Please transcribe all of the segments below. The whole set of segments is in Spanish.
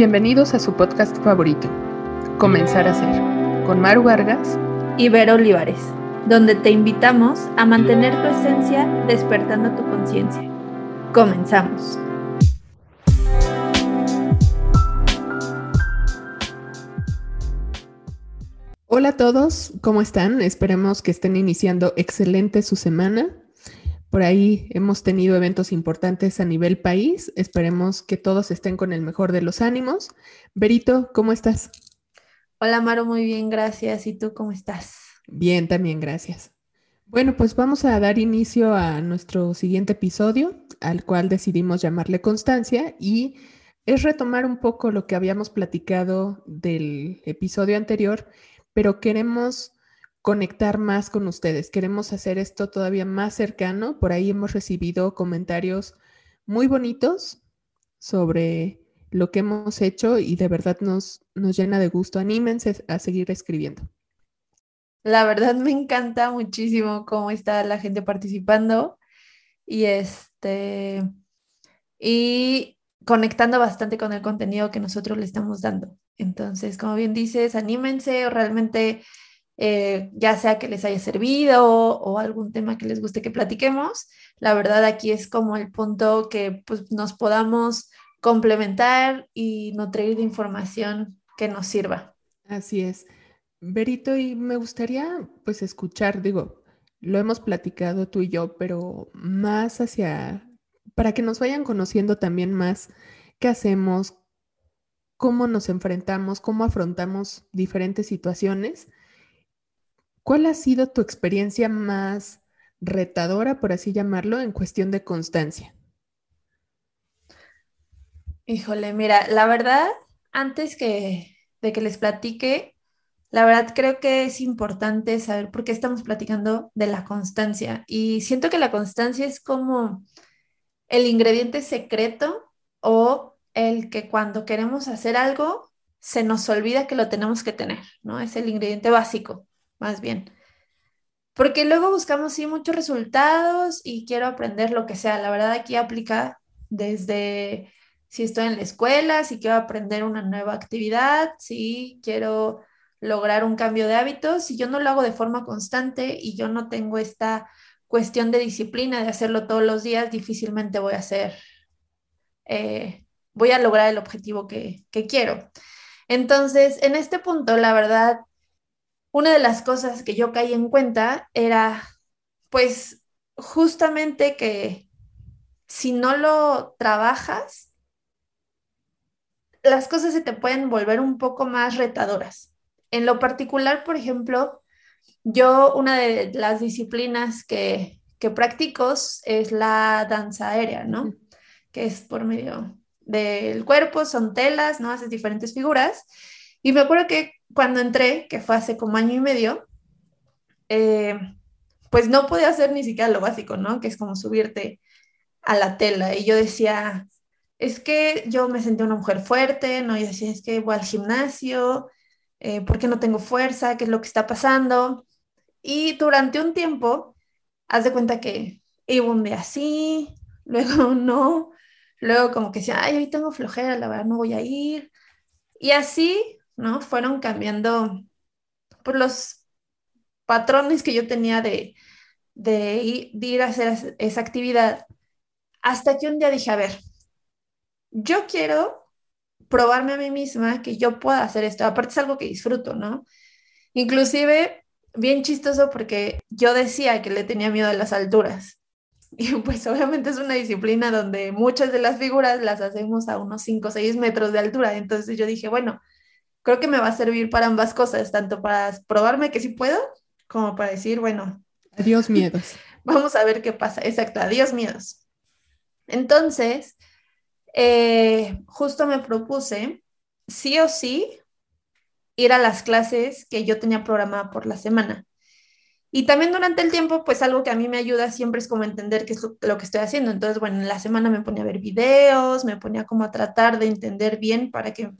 Bienvenidos a su podcast favorito, Comenzar a Ser, con Maru Vargas y Vero Olivares, donde te invitamos a mantener tu esencia despertando tu conciencia. Comenzamos. Hola a todos, ¿cómo están? Esperemos que estén iniciando excelente su semana. Por ahí hemos tenido eventos importantes a nivel país. Esperemos que todos estén con el mejor de los ánimos. Berito, ¿cómo estás? Hola, Maro, muy bien, gracias. ¿Y tú cómo estás? Bien, también, gracias. Bueno, pues vamos a dar inicio a nuestro siguiente episodio, al cual decidimos llamarle Constancia, y es retomar un poco lo que habíamos platicado del episodio anterior, pero queremos conectar más con ustedes. Queremos hacer esto todavía más cercano. Por ahí hemos recibido comentarios muy bonitos sobre lo que hemos hecho y de verdad nos, nos llena de gusto. Anímense a seguir escribiendo. La verdad me encanta muchísimo cómo está la gente participando y este y conectando bastante con el contenido que nosotros le estamos dando. Entonces, como bien dices, anímense realmente eh, ya sea que les haya servido o, algún tema que les guste que platiquemos. La verdad aquí es como el punto que pues, nos podamos complementar y nutrir de información que nos sirva. Así es. Berito, y me gustaría pues escuchar, digo, lo hemos platicado tú y yo, pero más hacia, para que nos vayan conociendo también más qué hacemos, cómo nos enfrentamos, cómo afrontamos diferentes situaciones ¿Cuál ha sido tu experiencia más retadora, por así llamarlo, en cuestión de constancia? Híjole, mira, la verdad, antes que, de que les platique, la verdad creo que es importante saber por qué estamos platicando de la constancia. Y siento que la constancia es como el ingrediente secreto o el que cuando queremos hacer algo se nos olvida que lo tenemos que tener, ¿no? Es el ingrediente básico más bien. Porque luego buscamos, sí, muchos resultados y quiero aprender lo que sea. La verdad aquí aplica desde si estoy en la escuela, si quiero aprender una nueva actividad, si quiero lograr un cambio de hábitos, si yo no lo hago de forma constante y yo no tengo esta cuestión de disciplina de hacerlo todos los días, difícilmente voy a hacer, eh, voy a lograr el objetivo que, que quiero. Entonces, en este punto, la verdad, una de las cosas que yo caí en cuenta era, pues, justamente que si no lo trabajas, las cosas se te pueden volver un poco más retadoras. En lo particular, por ejemplo, yo una de las disciplinas que, que practico es la danza aérea, ¿no? Que es por medio del cuerpo, son telas, ¿no? Haces diferentes figuras. Y me acuerdo que cuando entré, que fue hace como año y medio, eh, pues no podía hacer ni siquiera lo básico, ¿no? Que es como subirte a la tela. Y yo decía, es que yo me sentí una mujer fuerte, ¿no? Y decía, es que voy al gimnasio, eh, ¿por qué no tengo fuerza? ¿Qué es lo que está pasando? Y durante un tiempo, haz de cuenta que iba un día así, luego no, luego como que decía, ay, hoy tengo flojera, la verdad no voy a ir. Y así ¿no? Fueron cambiando por los patrones que yo tenía de, de, ir, a hacer esa actividad, hasta que un día dije, a ver, yo quiero probarme a mí misma que yo pueda hacer esto. Aparte es algo que disfruto, ¿no? Inclusive, bien chistoso porque yo decía que le tenía miedo a las alturas. Y pues obviamente es una disciplina donde muchas de las figuras las hacemos a unos 5 o 6 metros de altura. Entonces yo dije, bueno, creo que me va a servir para ambas cosas, tanto para probarme que sí puedo, como para decir, bueno. Adiós miedos. Vamos a ver qué pasa. Exacto, adiós miedos. Entonces, eh, justo me propuse, sí o sí, ir a las clases que yo tenía programada por la semana. Y también durante el tiempo, pues algo que a mí me ayuda siempre es como entender qué es lo, que estoy haciendo. Entonces, bueno, en la semana me ponía a ver videos, me ponía como a tratar de entender bien para que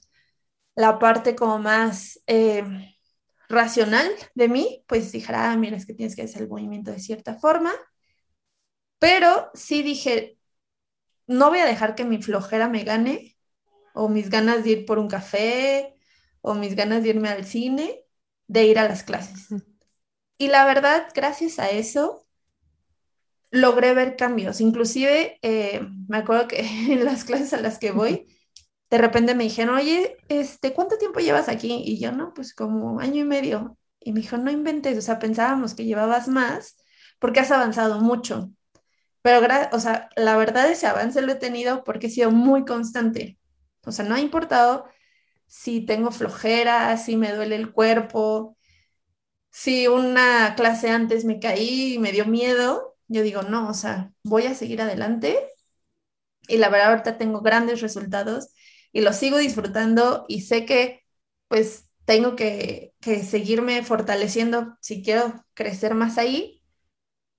la parte como más eh, racional de mí, pues dijera, ah, mira, es que tienes que hacer el movimiento de cierta forma. Pero sí dije, no voy a dejar que mi flojera me gane o mis ganas de ir por un café, o mis ganas de irme al cine, de ir a las clases. Y la verdad, gracias a eso, logré ver cambios. Inclusive, eh, me acuerdo que en las clases a las que voy, de repente me dijeron, oye, este, ¿cuánto tiempo llevas aquí? Y yo, no, pues como año y medio. Y me dijo, no inventes, o sea, pensábamos que llevabas más porque has avanzado mucho. Pero, o sea, la verdad ese avance lo he tenido porque he sido muy constante. O sea, no ha importado si tengo flojera, si me duele el cuerpo, si una clase antes me caí y me dio miedo, yo digo, no, o sea, voy a seguir adelante. Y la verdad, ahorita tengo grandes resultados y los sigo disfrutando y sé que pues tengo que, que seguirme fortaleciendo si quiero crecer más ahí,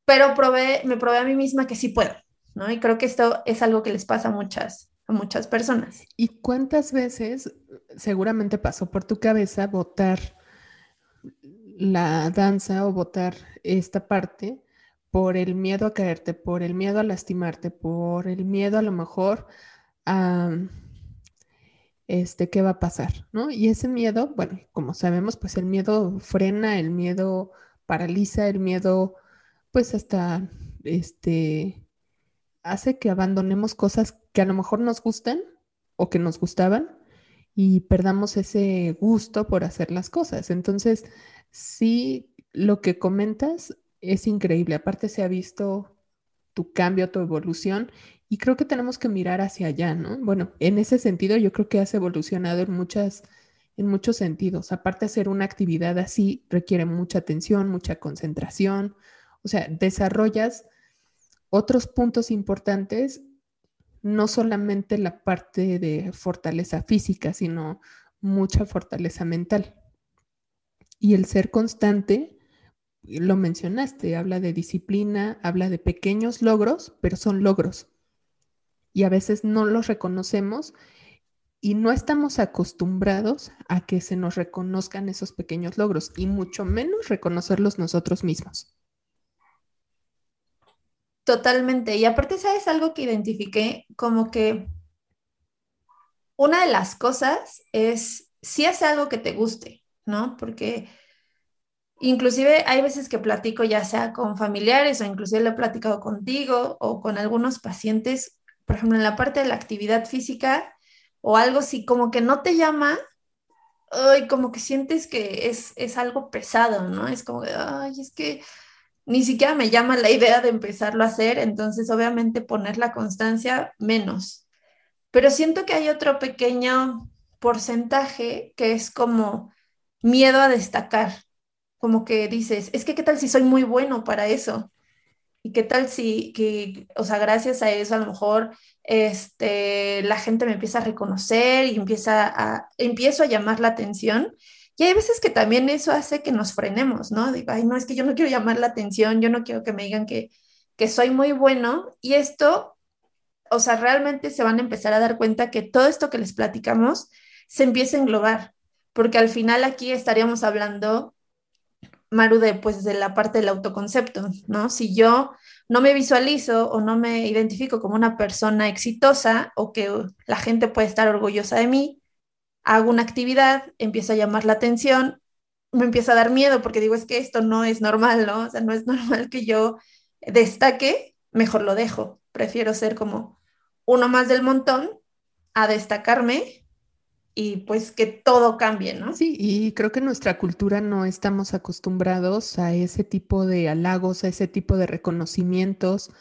pero probé, me probé a mí misma que sí puedo, ¿no? Y creo que esto es algo que les pasa a muchas, a muchas personas. ¿Y cuántas veces seguramente pasó por tu cabeza votar la danza o votar esta parte por el miedo a caerte, por el miedo a lastimarte, por el miedo a lo mejor a este, qué va a pasar, ¿no? Y ese miedo, bueno, como sabemos, pues el miedo frena, el miedo paraliza, el miedo, pues hasta, este, hace que abandonemos cosas que a lo mejor nos gustan o que nos gustaban y perdamos ese gusto por hacer las cosas. Entonces, sí, lo que comentas es increíble. Aparte se ha visto tu cambio, tu evolución y creo que tenemos que mirar hacia allá, ¿no? Bueno, en ese sentido yo creo que has evolucionado en muchas en muchos sentidos. Aparte hacer una actividad así requiere mucha atención, mucha concentración, o sea, desarrollas otros puntos importantes, no solamente la parte de fortaleza física, sino mucha fortaleza mental. Y el ser constante, lo mencionaste, habla de disciplina, habla de pequeños logros, pero son logros. Y a veces no los reconocemos y no estamos acostumbrados a que se nos reconozcan esos pequeños logros y mucho menos reconocerlos nosotros mismos. Totalmente. Y aparte, ¿sabes algo que identifiqué? Como que una de las cosas es si hace algo que te guste. ¿no? Porque inclusive hay veces que platico ya sea con familiares o inclusive lo he platicado contigo o con algunos pacientes, por ejemplo, en la parte de la actividad física o algo así como que no te llama, ay, como que sientes que es, es algo pesado, ¿no? Es como, ay, es que ni siquiera me llama la idea de empezarlo a hacer, entonces obviamente poner la constancia menos. Pero siento que hay otro pequeño porcentaje que es como miedo a destacar, como que dices, es que qué tal si soy muy bueno para eso. ¿Y qué tal si, que, o sea, gracias a eso a lo mejor este, la gente me empieza a reconocer y empieza a, empiezo a llamar la atención? Y hay veces que también eso hace que nos frenemos, ¿no? Digo, ay, no, es que yo no quiero llamar la atención, yo no quiero que me digan que, que soy muy bueno. Y esto, o sea, realmente se van a empezar a dar cuenta que todo esto que les platicamos se empieza a englobar porque al final aquí estaríamos hablando, Maru, de, pues, de la parte del autoconcepto, ¿no? Si yo no me visualizo o no me identifico como una persona exitosa o que la gente puede estar orgullosa de mí, hago una actividad, empiezo a llamar la atención, me empieza a dar miedo porque digo, es que esto no es normal, ¿no? O sea, no es normal que yo destaque, mejor lo dejo. Prefiero ser como uno más del montón a destacarme y pues que todo cambie, ¿no? Sí, y creo que en nuestra cultura no estamos acostumbrados a ese tipo de halagos, a ese tipo de reconocimientos.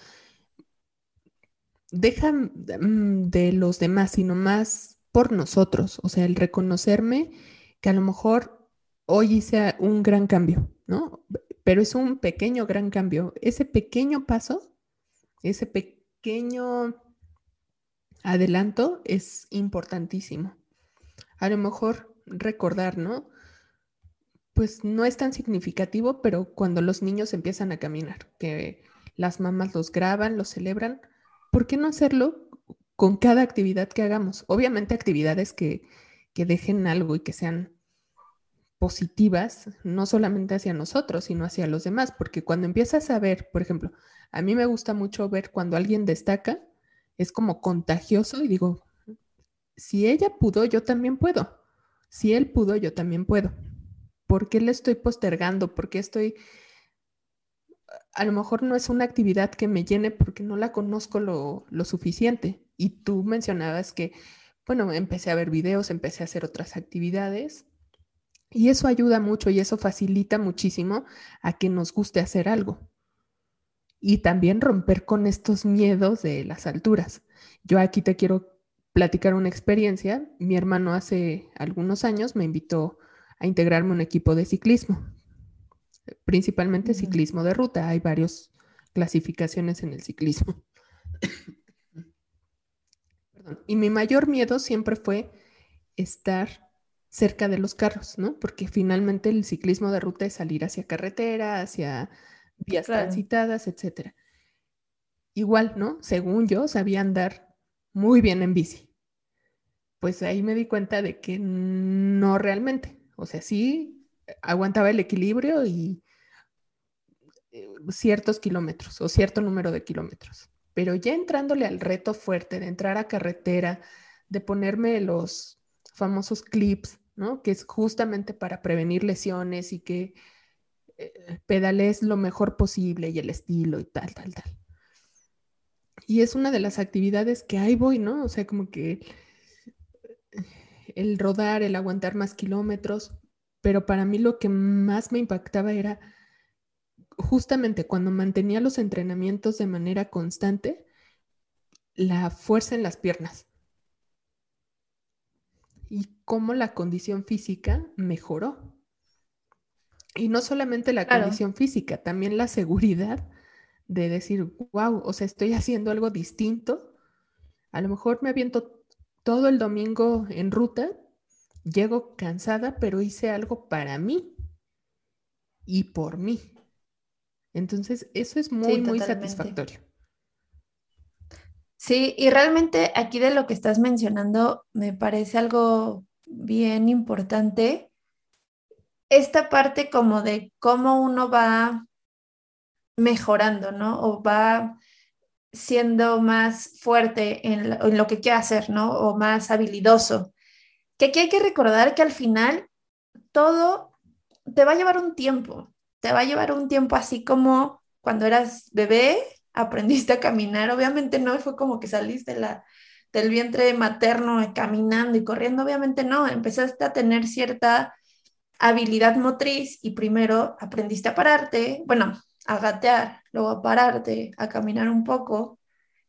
Dejan mm, de los demás, sino más por nosotros, o sea, el reconocerme que a lo mejor hoy hice un gran cambio, ¿no? Pero es un pequeño gran cambio. Ese pequeño paso, ese pequeño adelanto es importantísimo a lo mejor recordar, ¿no? Pues no es tan significativo, pero cuando los niños empiezan a caminar, que las mamás los graban, los celebran, ¿por qué no hacerlo con cada actividad que hagamos? Obviamente actividades que, que dejen algo y que sean positivas, no solamente hacia nosotros, sino hacia los demás, porque cuando empiezas a ver, por ejemplo, a mí me gusta mucho ver cuando alguien destaca, es como contagioso y digo, si ella pudo, yo también puedo. Si él pudo, yo también puedo. ¿Por qué le estoy postergando? ¿Por qué estoy... A lo mejor no es una actividad que me llene porque no la conozco lo, lo suficiente. Y tú mencionabas que, bueno, empecé a ver videos, empecé a hacer otras actividades y eso ayuda mucho y eso facilita muchísimo a que nos guste hacer algo. Y también romper con estos miedos de las alturas. Yo aquí te quiero platicar una experiencia. Mi hermano hace algunos años me invitó a integrarme a un equipo de ciclismo, principalmente ciclismo de ruta. Hay varias clasificaciones en el ciclismo. Y mi mayor miedo siempre fue estar cerca de los carros, ¿no? Porque finalmente el ciclismo de ruta es salir hacia carretera, hacia vías transitadas, etcétera. Igual, ¿no? Según yo, sabía andar muy bien en bici. Pues ahí me di cuenta de que no realmente. O sea, sí aguantaba el equilibrio y eh, ciertos kilómetros o cierto número de kilómetros. Pero ya entrándole al reto fuerte de entrar a carretera, de ponerme los famosos clips, ¿no? Que es justamente para prevenir lesiones y que eh, pedales lo mejor posible y el estilo y tal, tal, tal. Y es una de las actividades que ahí voy, ¿no? O sea, como que el rodar, el aguantar más kilómetros, pero para mí lo que más me impactaba era justamente cuando mantenía los entrenamientos de manera constante, la fuerza en las piernas y cómo la condición física mejoró. Y no solamente la condición física, también la seguridad de decir, wow, o sea, estoy haciendo algo distinto. A lo mejor me aviento todo el domingo en ruta, llego cansada, pero hice algo para mí y por mí. Entonces, eso es muy, muy satisfactorio. Sí, y realmente aquí de lo que estás mencionando me parece algo bien importante. Esta parte como de cómo uno va mejorando, ¿no? O va siendo más fuerte en, lo que quiere hacer, ¿no? O más habilidoso. Que aquí hay que recordar que al final todo te va a llevar un tiempo te va a llevar un tiempo así como cuando eras bebé, aprendiste a caminar. Obviamente no fue como que saliste la, del vientre materno caminando y corriendo, obviamente no, empezaste a tener cierta habilidad motriz y primero aprendiste a pararte, bueno, a gatear, luego a pararte, a caminar un poco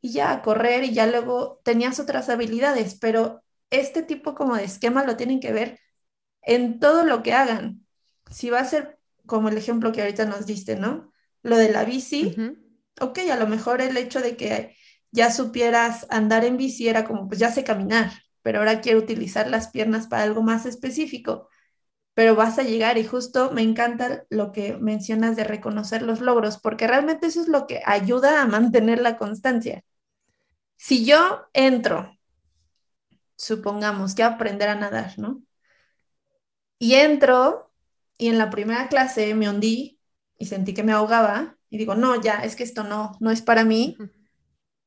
y ya a correr y ya luego tenías otras habilidades, pero este tipo como de esquema lo tienen que ver en todo lo que hagan. Si va a ser como el ejemplo que ahorita nos diste, ¿no? Lo de la bici, ok, a lo mejor el hecho de que ya supieras andar en bici era como, pues ya sé caminar, pero ahora quiero utilizar las piernas para algo más específico, pero vas a llegar y justo me encanta lo que mencionas de reconocer los logros, porque realmente eso es lo que ayuda a mantener la constancia. Si yo entro, supongamos que aprender a nadar, ¿no? Y entro y en la primera clase me hundí y sentí que me ahogaba y digo, no, ya, es que esto no, no es para mí.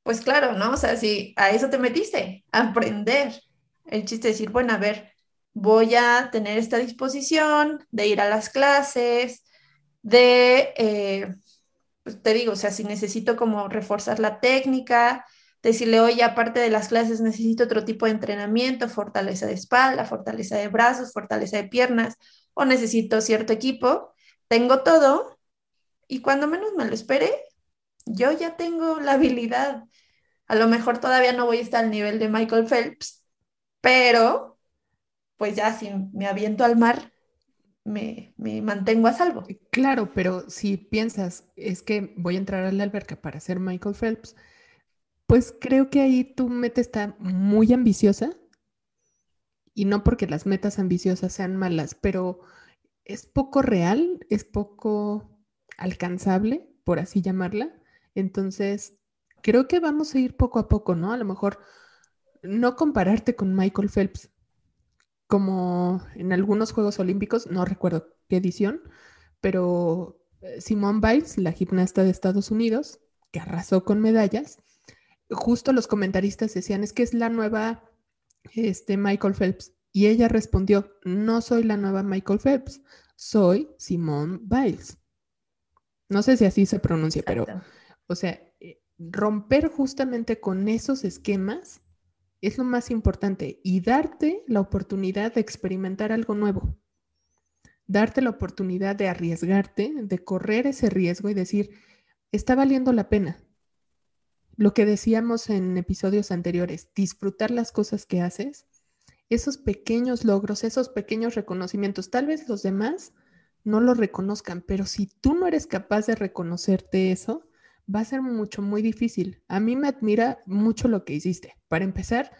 Pues claro, ¿no? O sea, si a eso te metiste, a aprender. El chiste es decir, bueno, a ver, voy a tener esta disposición de ir a las clases, de, eh, pues te digo, o sea, si necesito como reforzar la técnica, decirle, oye, aparte de las clases necesito otro tipo de entrenamiento, fortaleza de espalda, fortaleza de brazos, fortaleza de piernas, o necesito cierto equipo, tengo todo y cuando menos me lo espere, yo ya tengo la habilidad. A lo mejor todavía no voy a estar al nivel de Michael Phelps, pero pues ya si me aviento al mar, me, me, mantengo a salvo. Claro, pero si piensas, es que voy a entrar a la alberca para ser Michael Phelps, pues creo que ahí tu meta está muy ambiciosa y no porque las metas ambiciosas sean malas, pero es poco real, es poco alcanzable, por así llamarla. Entonces, creo que vamos a ir poco a poco, ¿no? A lo mejor no compararte con Michael Phelps, como en algunos Juegos Olímpicos, no recuerdo qué edición, pero eh, Simone Biles, la gimnasta de Estados Unidos, que arrasó con medallas, justo los comentaristas decían, es que es la nueva este, Michael Phelps. Y ella respondió, no soy la nueva Michael Phelps, soy Simone Biles. No sé si así se pronuncia, pero, o sea, eh, romper justamente con esos esquemas es lo más importante y darte la oportunidad de experimentar algo nuevo. Darte la oportunidad de arriesgarte, de correr ese riesgo y decir, está valiendo la pena. Lo que decíamos en episodios anteriores, disfrutar las cosas que haces, esos pequeños logros, esos pequeños reconocimientos, tal vez los demás no lo reconozcan, pero si tú no eres capaz de reconocerte eso, va a ser mucho, muy difícil. A mí me admira mucho lo que hiciste. Para empezar,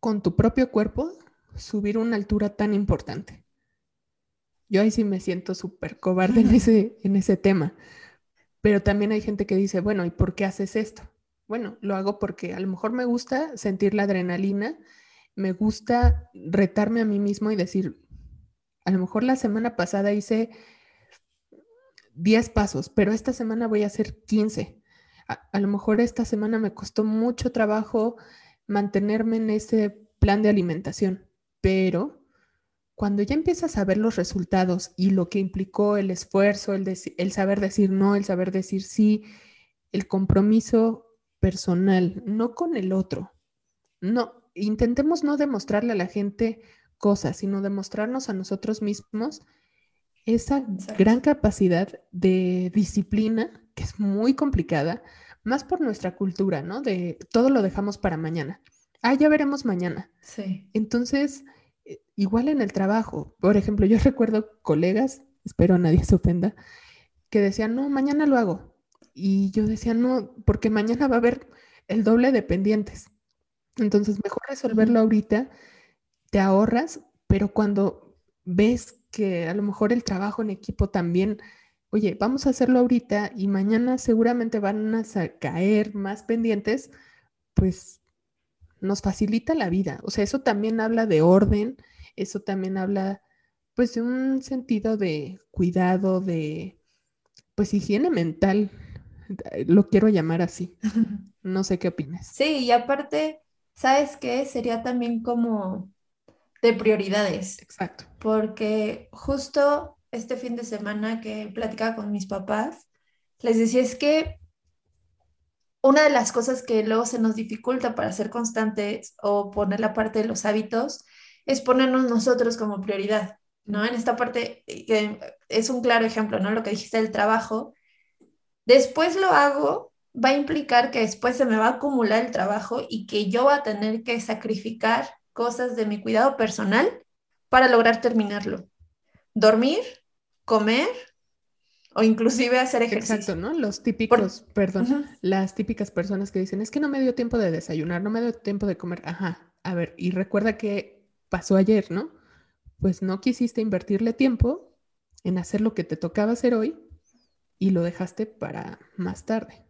con tu propio cuerpo, subir una altura tan importante. Yo ahí sí me siento súper cobarde en ese, en ese tema. Pero también hay gente que dice, bueno, ¿y por qué haces esto? Bueno, lo hago porque a lo mejor me gusta sentir la adrenalina, me gusta retarme a mí mismo y decir, a lo mejor la semana pasada hice 10 pasos, pero esta semana voy a hacer 15. A, lo mejor esta semana me costó mucho trabajo mantenerme en ese plan de alimentación, pero cuando ya empiezas a ver los resultados y lo que implicó el esfuerzo, el, el saber decir no, el saber decir sí, el compromiso personal, no con el otro. No, intentemos no demostrarle a la gente cosas, sino demostrarnos a nosotros mismos esa gran capacidad de disciplina, que es muy complicada, más por nuestra cultura, ¿no? De todo lo dejamos para mañana. Ah, ya veremos mañana. Sí. Entonces, eh, igual en el trabajo, por ejemplo, yo recuerdo colegas, espero nadie se ofenda, que decían, no, mañana lo hago. Y yo decía, no, porque mañana va a haber el doble de pendientes. Entonces, mejor resolverlo ahorita te ahorras, pero cuando ves que a lo mejor el trabajo en equipo también, oye, vamos a hacerlo ahorita y mañana seguramente van a caer más pendientes, pues nos facilita la vida. O sea, eso también habla de orden, eso también habla pues de un sentido de cuidado, de pues higiene mental, lo quiero llamar así. No sé qué opinas. Sí, y aparte, ¿sabes qué? Sería también como de prioridades. Exacto. Porque justo este fin de semana que platicaba con mis papás, les decía es que una de las cosas que luego se nos dificulta para ser constantes o poner la parte de los hábitos es ponernos nosotros como prioridad, ¿no? En esta parte eh, que es un claro ejemplo, ¿no? Lo que dijiste del trabajo. Después lo hago, va a implicar que después se me va a acumular el trabajo y que yo voy a tener que sacrificar cosas de mi cuidado personal para lograr terminarlo. Dormir, comer o inclusive hacer ejercicio. Exacto, ¿no? Los típicos, perdón, las típicas personas que dicen, es que no me dio tiempo de desayunar, no me dio tiempo de comer. Ajá, a ver, y recuerda que pasó ayer, ¿no? Pues no quisiste invertirle tiempo en hacer lo que te tocaba hacer hoy y lo dejaste para más tarde.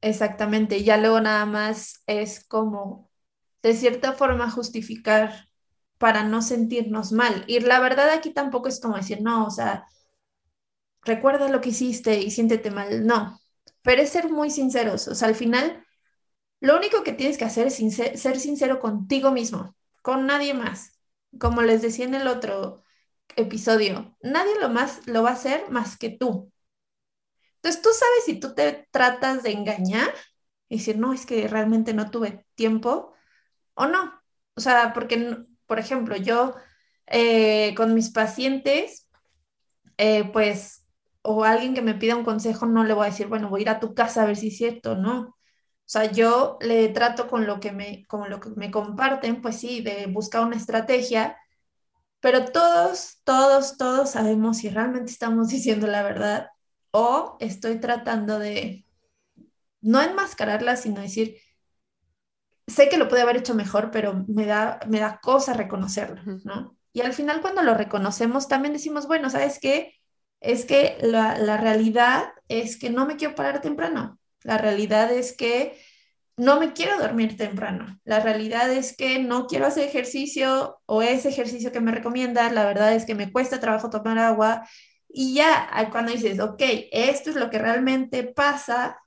Exactamente, ya luego nada más es como de cierta forma justificar para no sentirnos mal. Y la verdad aquí tampoco es como decir, no, o sea, recuerda lo que hiciste y siéntete mal. No, pero es ser muy sinceros. O sea, al final, lo único que tienes que hacer es ser sincero contigo mismo, con nadie más. Como les decía en el otro episodio, nadie lo más lo va a hacer más que tú. Entonces tú sabes si tú te tratas de engañar y decir, no, es que realmente no tuve tiempo, o no. O sea, porque, por ejemplo, yo eh, con mis pacientes, eh, pues, o alguien que me pida un consejo, no le voy a decir, bueno, voy a ir a tu casa a ver si es cierto, no. O sea, yo le trato con lo que me, con lo que me comparten, pues sí, de buscar una estrategia, pero todos, todos, todos sabemos si realmente estamos diciendo la verdad o estoy tratando de no enmascararla, sino decir, sé que lo puede haber hecho mejor, pero me da, me da cosa reconocerlo, ¿no? Y al final cuando lo reconocemos también decimos, bueno, ¿sabes qué? Es que la, la realidad es que no me quiero parar temprano. La realidad es que no me quiero dormir temprano. La realidad es que no quiero hacer ejercicio o ese ejercicio que me recomiendas, la verdad es que me cuesta trabajo tomar agua. Y ya cuando dices, ok, esto es lo que realmente pasa,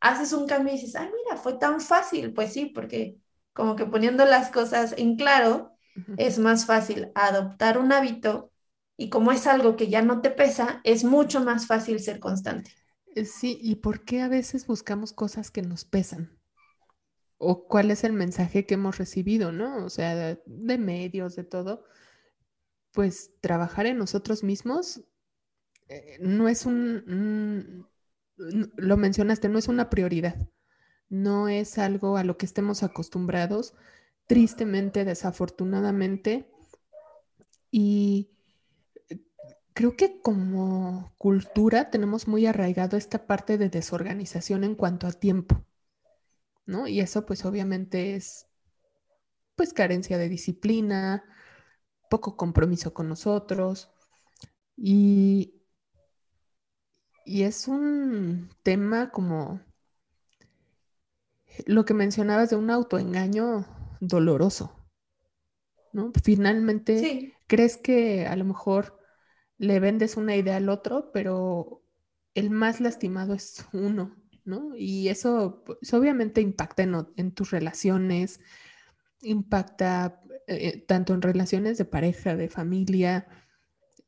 haces un cambio y dices, ay, mira, fue tan fácil. Pues sí, porque Como que poniendo las cosas en claro, es más fácil adoptar un hábito y como es algo que ya no te pesa, es mucho más fácil ser constante. Eh, sí, ¿y por qué a veces buscamos cosas que nos pesan? ¿O cuál es el mensaje que hemos recibido, no? O sea, de, medios, de todo. Pues trabajar en nosotros mismos eh, no es un, lo mencionaste, no es una prioridad, no es algo a lo que estemos acostumbrados, tristemente, desafortunadamente, y creo que como cultura tenemos muy arraigado esta parte de desorganización en cuanto a tiempo, ¿no? Y eso pues obviamente es pues carencia de disciplina, poco compromiso con nosotros y, y es un tema como lo que mencionabas de un autoengaño doloroso, ¿no? Finalmente, crees que a lo mejor le vendes una idea al otro, pero el más lastimado es uno, ¿no? Y eso pues, obviamente impacta en, tus relaciones, impacta eh, tanto en relaciones de pareja, de familia.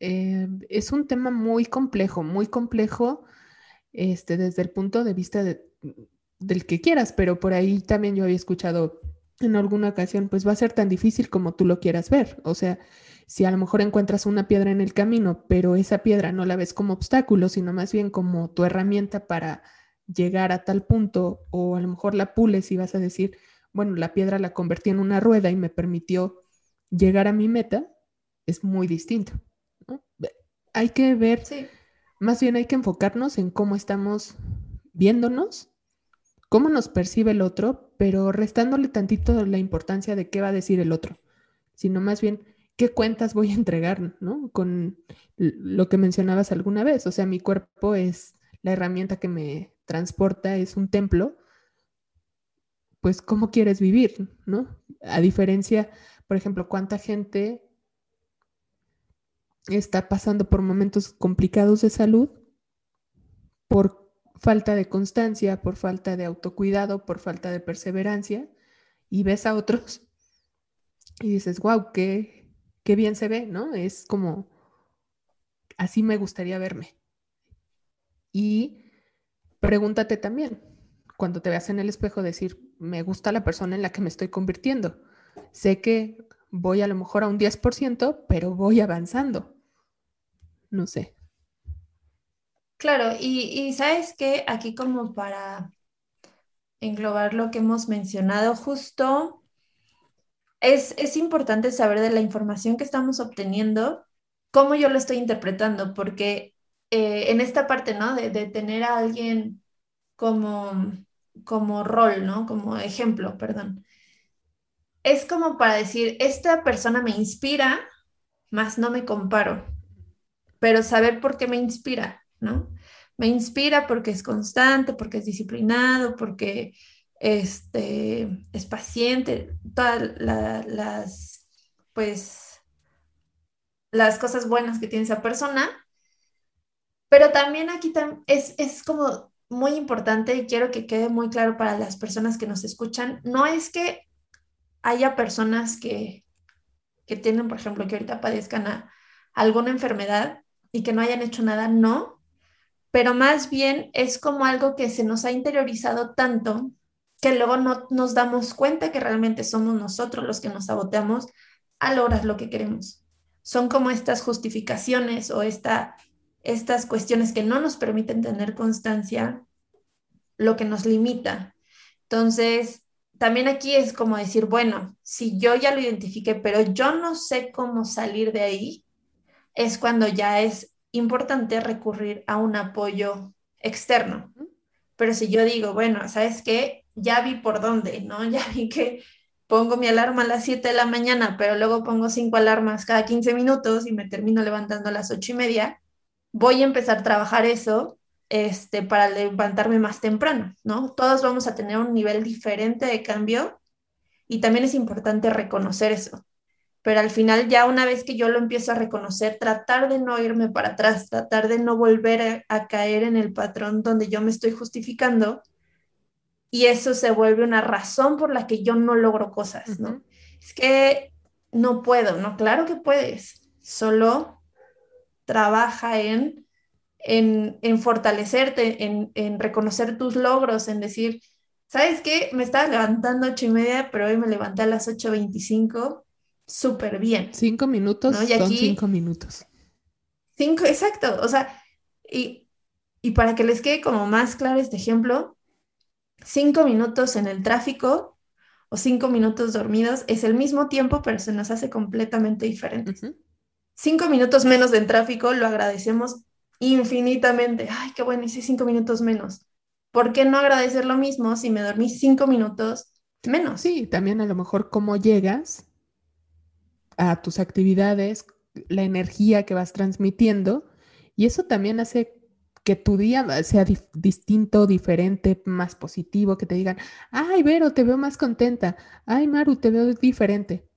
Eh, es un tema muy complejo, muy complejo este, desde el punto de vista del que quieras, pero por ahí también yo había escuchado en alguna ocasión, pues va a ser tan difícil como tú lo quieras ver. O sea, si a lo mejor encuentras una piedra en el camino, pero esa piedra no la ves como obstáculo, sino más bien como tu herramienta para llegar a tal punto, o a lo mejor la pules y vas a decir, bueno, la piedra la convertí en una rueda y me permitió llegar a mi meta, es muy distinto. Hay que ver, más bien hay que enfocarnos en cómo estamos viéndonos, cómo nos percibe el otro, pero restándole tantito la importancia de qué va a decir el otro, sino más bien qué cuentas voy a entregar, ¿no? Con lo que mencionabas alguna vez, o sea, mi cuerpo es la herramienta que me transporta, es un templo, pues cómo quieres vivir, ¿no? A diferencia, por ejemplo, cuánta gente está pasando por momentos complicados de salud por falta de constancia, por falta de autocuidado, por falta de perseverancia, y ves a otros y dices, wow, qué, qué bien se ve, ¿no? Es como, así me gustaría verme. Y pregúntate también, cuando te veas en el espejo, decir, me gusta la persona en la que me estoy convirtiendo. Sé que voy a lo mejor a un 10%, pero voy avanzando. No sé. Claro, y, sabes que aquí como para englobar lo que hemos mencionado, justo es, importante saber de la información que estamos obteniendo, cómo yo lo estoy interpretando, porque eh, en esta parte, ¿no? De, tener a alguien como, como rol, ¿no? Como ejemplo, perdón. Es como para decir, esta persona me inspira, más no me comparo, pero saber por qué me inspira, ¿no? Me inspira porque es constante, porque es disciplinado, porque este, es paciente, todas las, pues, las cosas buenas que tiene esa persona. Pero también aquí es, es como muy importante y quiero que quede muy claro para las personas que nos escuchan, no es que haya personas que, que tienen, por ejemplo, que ahorita padezcan alguna enfermedad y que no hayan hecho nada, no, pero más bien es como algo que se nos ha interiorizado tanto que luego no nos damos cuenta que realmente somos nosotros los que nos saboteamos a lograr lo que queremos. Son como estas justificaciones o esta, estas cuestiones que no nos permiten tener constancia, lo que nos limita. Entonces, también aquí es como decir, bueno, si yo ya lo identifiqué, pero yo no sé cómo salir de ahí, es cuando ya es importante recurrir a un apoyo externo. Pero si yo digo, bueno, ¿sabes qué? ya vi por dónde, ¿no? Ya vi que pongo mi alarma a las 7 de la mañana, pero luego pongo cinco alarmas cada 15 minutos y me termino levantando a las ocho y media, voy a empezar a trabajar eso este, para levantarme más temprano, ¿no? Todos vamos a tener un nivel diferente de cambio y también es importante reconocer eso. Pero al final ya una vez que yo lo empiezo a reconocer, tratar de no irme para atrás, tratar de no volver a caer en el patrón donde yo me estoy justificando y eso se vuelve una razón por la que yo no logro cosas, ¿no? Es que no puedo, ¿no? Claro que puedes, solo trabaja en, en, en fortalecerte, en, en, reconocer tus logros, en decir, ¿sabes qué? Me estaba levantando a ocho y media, pero hoy me levanté a las 8.25, súper bien. Cinco minutos ¿no? son cinco minutos. Cinco, exacto, o sea, y, y para que les quede como más claro este ejemplo, cinco minutos en el tráfico o cinco minutos dormidos es el mismo tiempo, pero se nos hace completamente diferente. Cinco minutos menos en tráfico lo agradecemos infinitamente. Ay, qué bueno, hice cinco minutos menos. ¿Por qué no agradecer lo mismo si me dormí cinco minutos menos? Sí, también a lo mejor cómo llegas a tus actividades, la energía que vas transmitiendo, y eso también hace que tu día sea distinto, diferente, más positivo, que te digan, ay, Vero, te veo más contenta, ay, Maru, te veo diferente.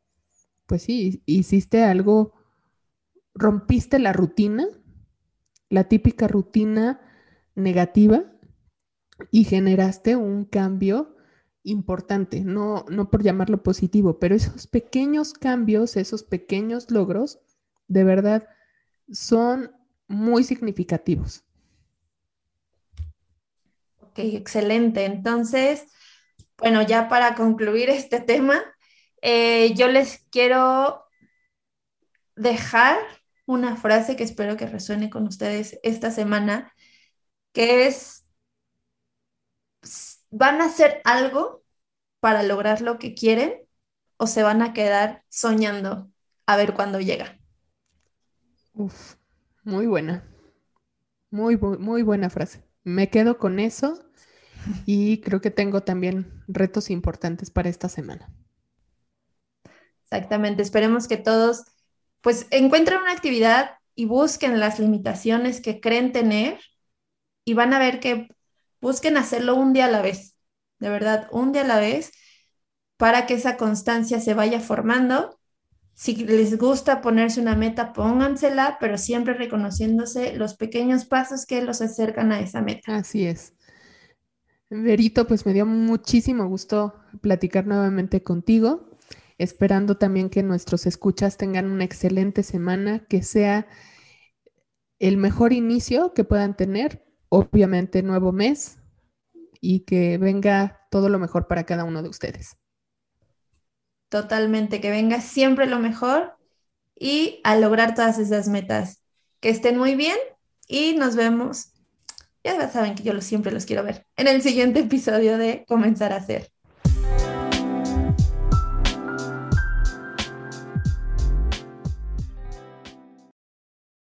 Pues sí, hiciste algo, rompiste la rutina, la típica rutina negativa y generaste un cambio importante, no, no por llamarlo positivo, pero esos pequeños cambios, esos pequeños logros, de verdad, son muy significativos. Ok, excelente. Entonces, bueno, ya para concluir este tema, eh, yo les quiero dejar una frase que espero que resuene con ustedes esta semana, que es, ¿van a hacer algo para lograr lo que quieren o se van a quedar soñando a ver cuándo llega? Uf, muy buena. Muy, muy buena frase. Me quedo con eso y creo que tengo también retos importantes para esta semana. Exactamente. Esperemos que todos pues encuentren una actividad y busquen las limitaciones que creen tener y van a ver que busquen hacerlo un día a la vez, de verdad, un día a la vez, para que esa constancia se vaya formando si les gusta ponerse una meta, póngansela, pero siempre reconociéndose los pequeños pasos que los acercan a esa meta. Así es. Verito, pues me dio muchísimo gusto platicar nuevamente contigo, esperando también que nuestros escuchas tengan una excelente semana, que sea el mejor inicio que puedan tener, obviamente nuevo mes, y que venga todo lo mejor para cada uno de ustedes. Totalmente, que venga siempre lo mejor y a lograr todas esas metas. Que estén muy bien y nos vemos. Ya saben que yo siempre los quiero ver en el siguiente episodio de Comenzar a hacer.